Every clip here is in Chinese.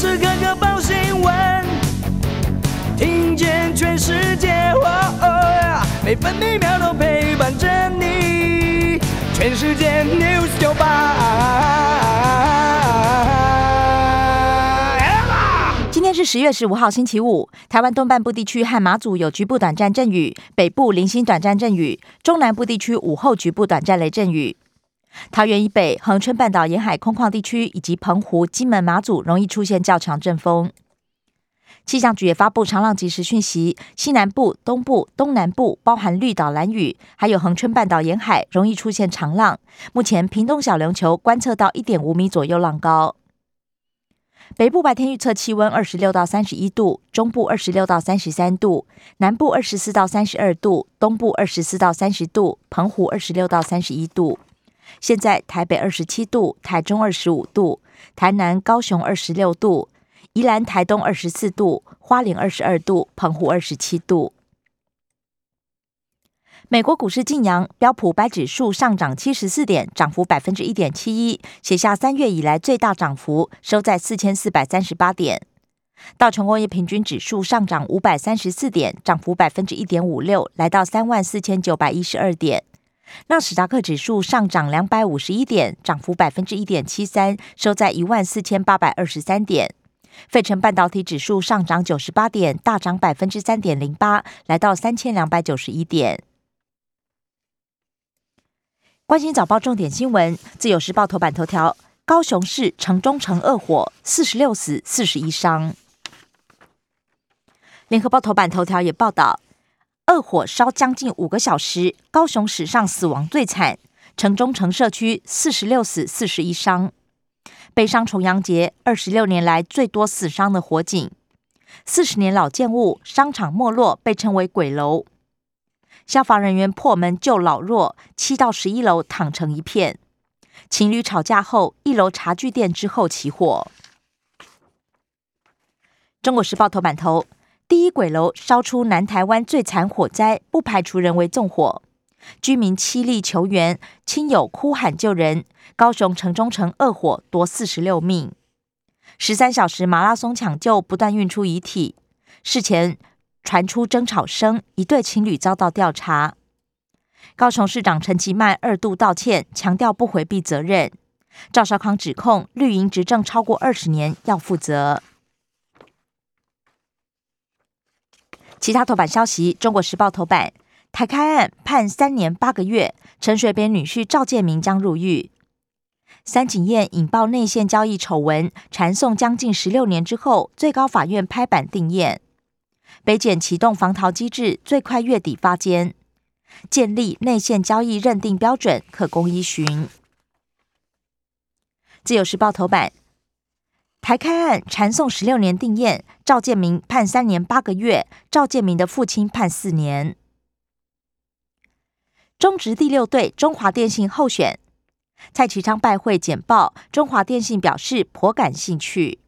时刻刻报新闻，听见全世界，每分每秒都陪伴着你。全世界 news 九八。今天是十月十五号，星期五。台湾东半部地区和马祖有局部短暂阵雨，北部零星短暂阵雨，中南部地区午后局部短暂雷阵雨。桃园以北、恒春半岛沿海空旷地区以及澎湖、金门、马祖容易出现较强阵风。气象局也发布长浪即时讯息，西南部、东部、东南部包含绿岛、蓝屿，还有恒春半岛沿海容易出现长浪。目前屏东小琉球观测到一点五米左右浪高。北部白天预测气温二十六到三十一度，中部二十六到三十三度，南部二十四到三十二度，东部二十四到三十度，澎湖二十六到三十一度。现在台北二十七度，台中二十五度，台南、高雄二十六度，宜兰、台东二十四度，花莲二十二度，澎湖二十七度。美国股市晋阳，标普白指数上涨七十四点，涨幅百分之一点七一，写下三月以来最大涨幅，收在四千四百三十八点。道琼工业平均指数上涨五百三十四点，涨幅百分之一点五六，来到三万四千九百一十二点。纳斯达克指数上涨两百五十一点，涨幅百分之一点七三，收在一万四千八百二十三点。费城半导体指数上涨九十八点，大涨百分之三点零八，来到三千两百九十一点。关心早报重点新闻，自由时报头版头条：高雄市城中城恶火，四十六死，四十一伤。联合报头版头条也报道。恶火烧将近五个小时，高雄史上死亡最惨，城中城社区四十六死四十一伤，悲伤重阳节二十六年来最多死伤的火警，四十年老建物商场没落被称为鬼楼，消防人员破门救老弱，七到十一楼躺成一片，情侣吵架后一楼茶具店之后起火，中国时报头版头。第一鬼楼烧出南台湾最惨火灾，不排除人为纵火，居民凄厉求援，亲友哭喊救人。高雄城中城恶火夺四十六命，十三小时马拉松抢救，不断运出遗体。事前传出争吵声，一对情侣遭到调查。高雄市长陈其迈二度道歉，强调不回避责任。赵少康指控绿营执政超过二十年，要负责。其他头版消息：中国时报头版，台开案判三年八个月，陈水扁女婿赵建明将入狱。三井宴引爆内线交易丑闻，缠讼将近十六年之后，最高法院拍板定验。北检启动防逃机制，最快月底发监，建立内线交易认定标准，可供依循。自由时报头版。台开案缠讼十六年定验，赵建明判三年八个月，赵建明的父亲判四年。中职第六队中华电信候选蔡其昌拜会简报，中华电信表示颇感兴趣。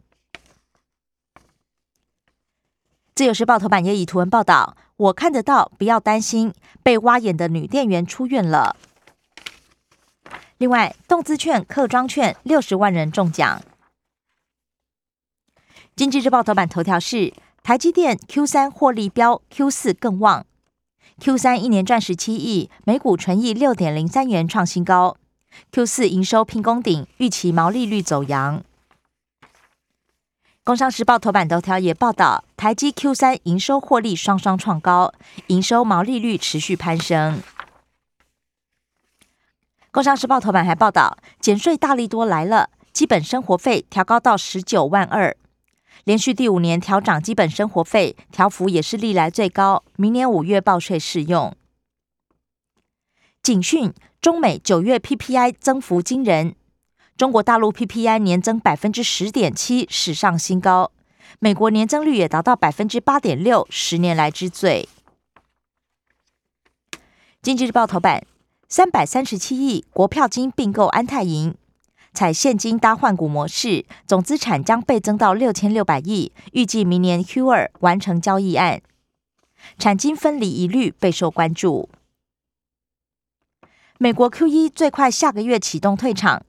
自由时报头版也以图文报道，我看得到，不要担心，被挖眼的女店员出院了。另外，动资券、客庄券六十万人中奖。经济日报头版头条是台积电 Q 三获利标 Q 四更旺，Q 三一年赚十七亿，每股纯益六点零三元创新高，Q 四营收拼攻顶，预期毛利率走扬。工商时报头版头条也报道，台积 Q 三营收获利双双创高，营收毛利率持续攀升。工商时报头版还报道，减税大力多来了，基本生活费调高到十九万二。连续第五年调涨基本生活费，调幅也是历来最高。明年五月报税适用。警讯：中美九月 PPI 增幅惊人，中国大陆 PPI 年增百分之十点七，史上新高；美国年增率也达到百分之八点六，十年来之最。经济日报头版：三百三十七亿国票金并购安泰银。采现金搭换股模式，总资产将倍增到六千六百亿，预计明年 Q 二完成交易案。产金分离疑虑备受关注。美国 Q 一最快下个月启动退场。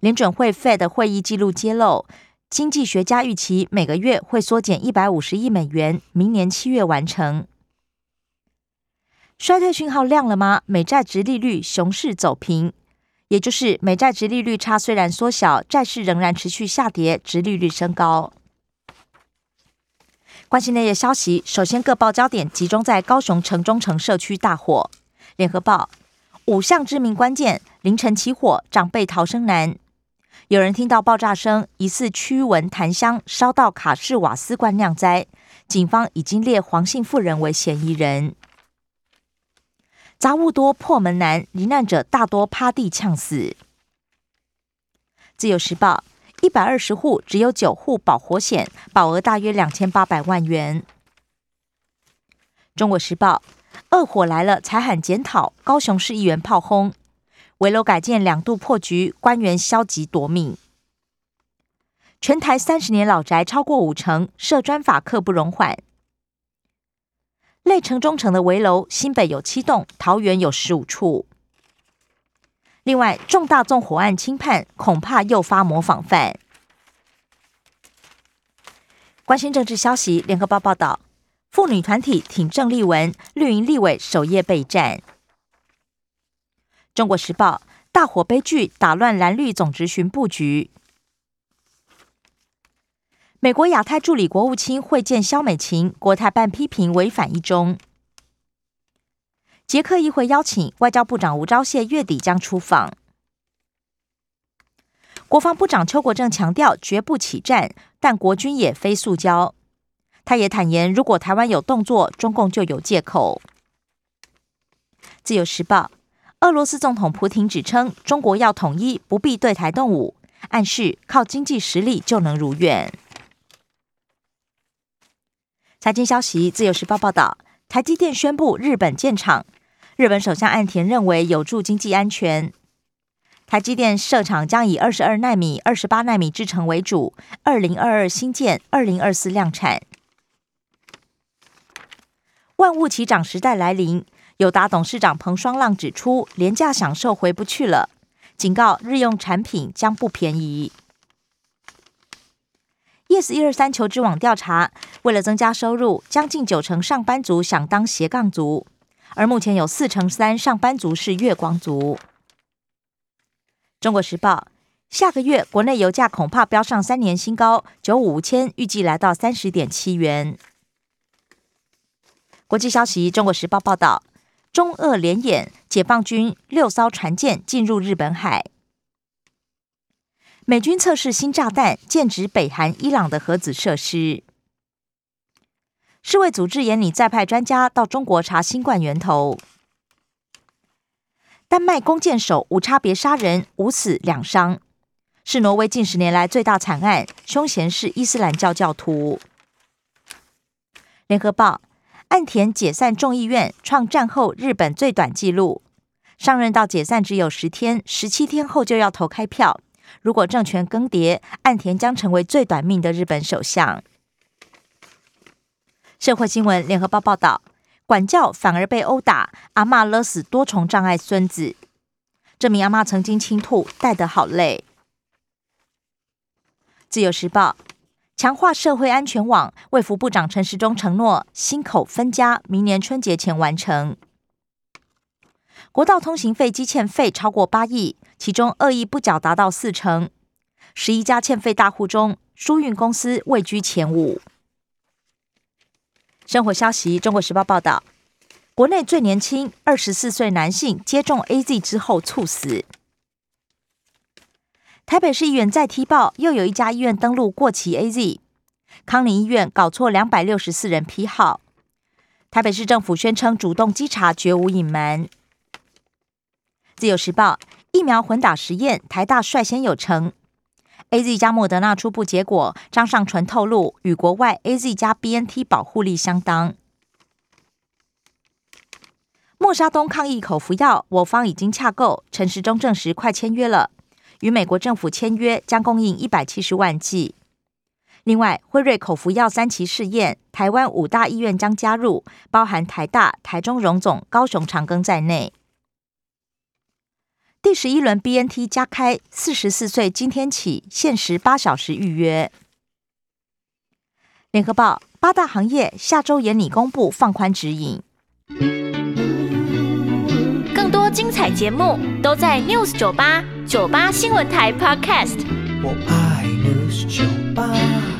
联准会 Fed 会议记录揭露，经济学家预期每个月会缩减一百五十亿美元，明年七月完成。衰退讯号亮了吗？美债直利率熊市走平，也就是美债直利率差虽然缩小，债市仍然持续下跌，直利率升高。关心内页消息，首先各报焦点集中在高雄城中城社区大火。联合报五项致命关键，凌晨起火，长辈逃生难。有人听到爆炸声，疑似驱蚊檀香烧到卡式瓦斯罐酿灾，警方已经列黄姓妇人为嫌疑人。杂物多破门难，罹难者大多趴地呛死。自由时报一百二十户只有九户保活险，保额大约两千八百万元。中国时报恶火来了才喊检讨，高雄市议员炮轰围楼改建两度破局，官员消极夺命。全台三十年老宅超过五成，设专法刻不容缓。内城中城的围楼，新北有七栋，桃园有十五处。另外，重大纵火案轻判，恐怕诱发模仿犯。关心政治消息，联合报报道，妇女团体挺郑丽文，绿营立委首夜备战。中国时报，大火悲剧打乱蓝绿总执行布局。美国亚太助理国务卿会见肖美琴，国台办批评违反一中。捷克议会邀请外交部长吴钊燮月底将出访。国防部长邱国正强调绝不起战，但国军也非塑胶。他也坦言，如果台湾有动作，中共就有借口。自由时报，俄罗斯总统普廷指称，中国要统一不必对台动武，暗示靠经济实力就能如愿。财经消息，《自由时报》报道，台积电宣布日本建厂。日本首相岸田认为有助经济安全。台积电设厂将以二十二纳米、二十八纳米制程为主，二零二二新建，二零二四量产。万物齐涨时代来临，友达董事长彭双浪指出，廉价享受回不去了，警告日用产品将不便宜。S 一二三求职网调查，为了增加收入，将近九成上班族想当斜杠族，而目前有四成三上班族是月光族。中国时报，下个月国内油价恐怕飙上三年新高，九五千预计来到三十点七元。国际消息，中国时报报道，中俄联演，解放军六艘船舰进入日本海。美军测试新炸弹，剑指北韩、伊朗的核子设施。世卫组织也拟再派专家到中国查新冠源头。丹麦弓箭手无差别杀人，五死两伤，是挪威近十年来最大惨案，凶嫌是伊斯兰教教徒。联合报：岸田解散众议院，创战后日本最短纪录。上任到解散只有十天，十七天后就要投开票。如果政权更迭，岸田将成为最短命的日本首相。社会新闻，联合报报道，管教反而被殴打，阿妈勒死多重障碍孙子。这名阿妈曾经倾吐，带得好累。自由时报，强化社会安全网，卫福部长陈时中承诺，新口分家，明年春节前完成。国道通行费积欠费超过八亿。其中恶意不缴达到四成，十一家欠费大户中，疏运公司位居前五。生活消息：中国时报报道，国内最年轻二十四岁男性接种 A Z 之后猝死。台北市医院再踢爆，又有一家医院登录过期 A Z，康宁医院搞错两百六十四人批号。台北市政府宣称主动稽查，绝无隐瞒。自由时报。疫苗混打实验，台大率先有成。A Z 加莫德纳初步结果，张尚纯透露，与国外 A Z 加 B N T 保护力相当。莫沙东抗疫口服药，我方已经洽购，陈时中证实快签约了，与美国政府签约，将供应一百七十万剂。另外，辉瑞口服药三期试验，台湾五大医院将加入，包含台大、台中荣总、高雄长庚在内。第十一轮 BNT 加开，四十四岁今天起限时八小时预约。联合报八大行业下周也拟公布放宽指引。更多精彩节目都在 News 九八九八新闻台 Podcast。我爱 News 酒吧。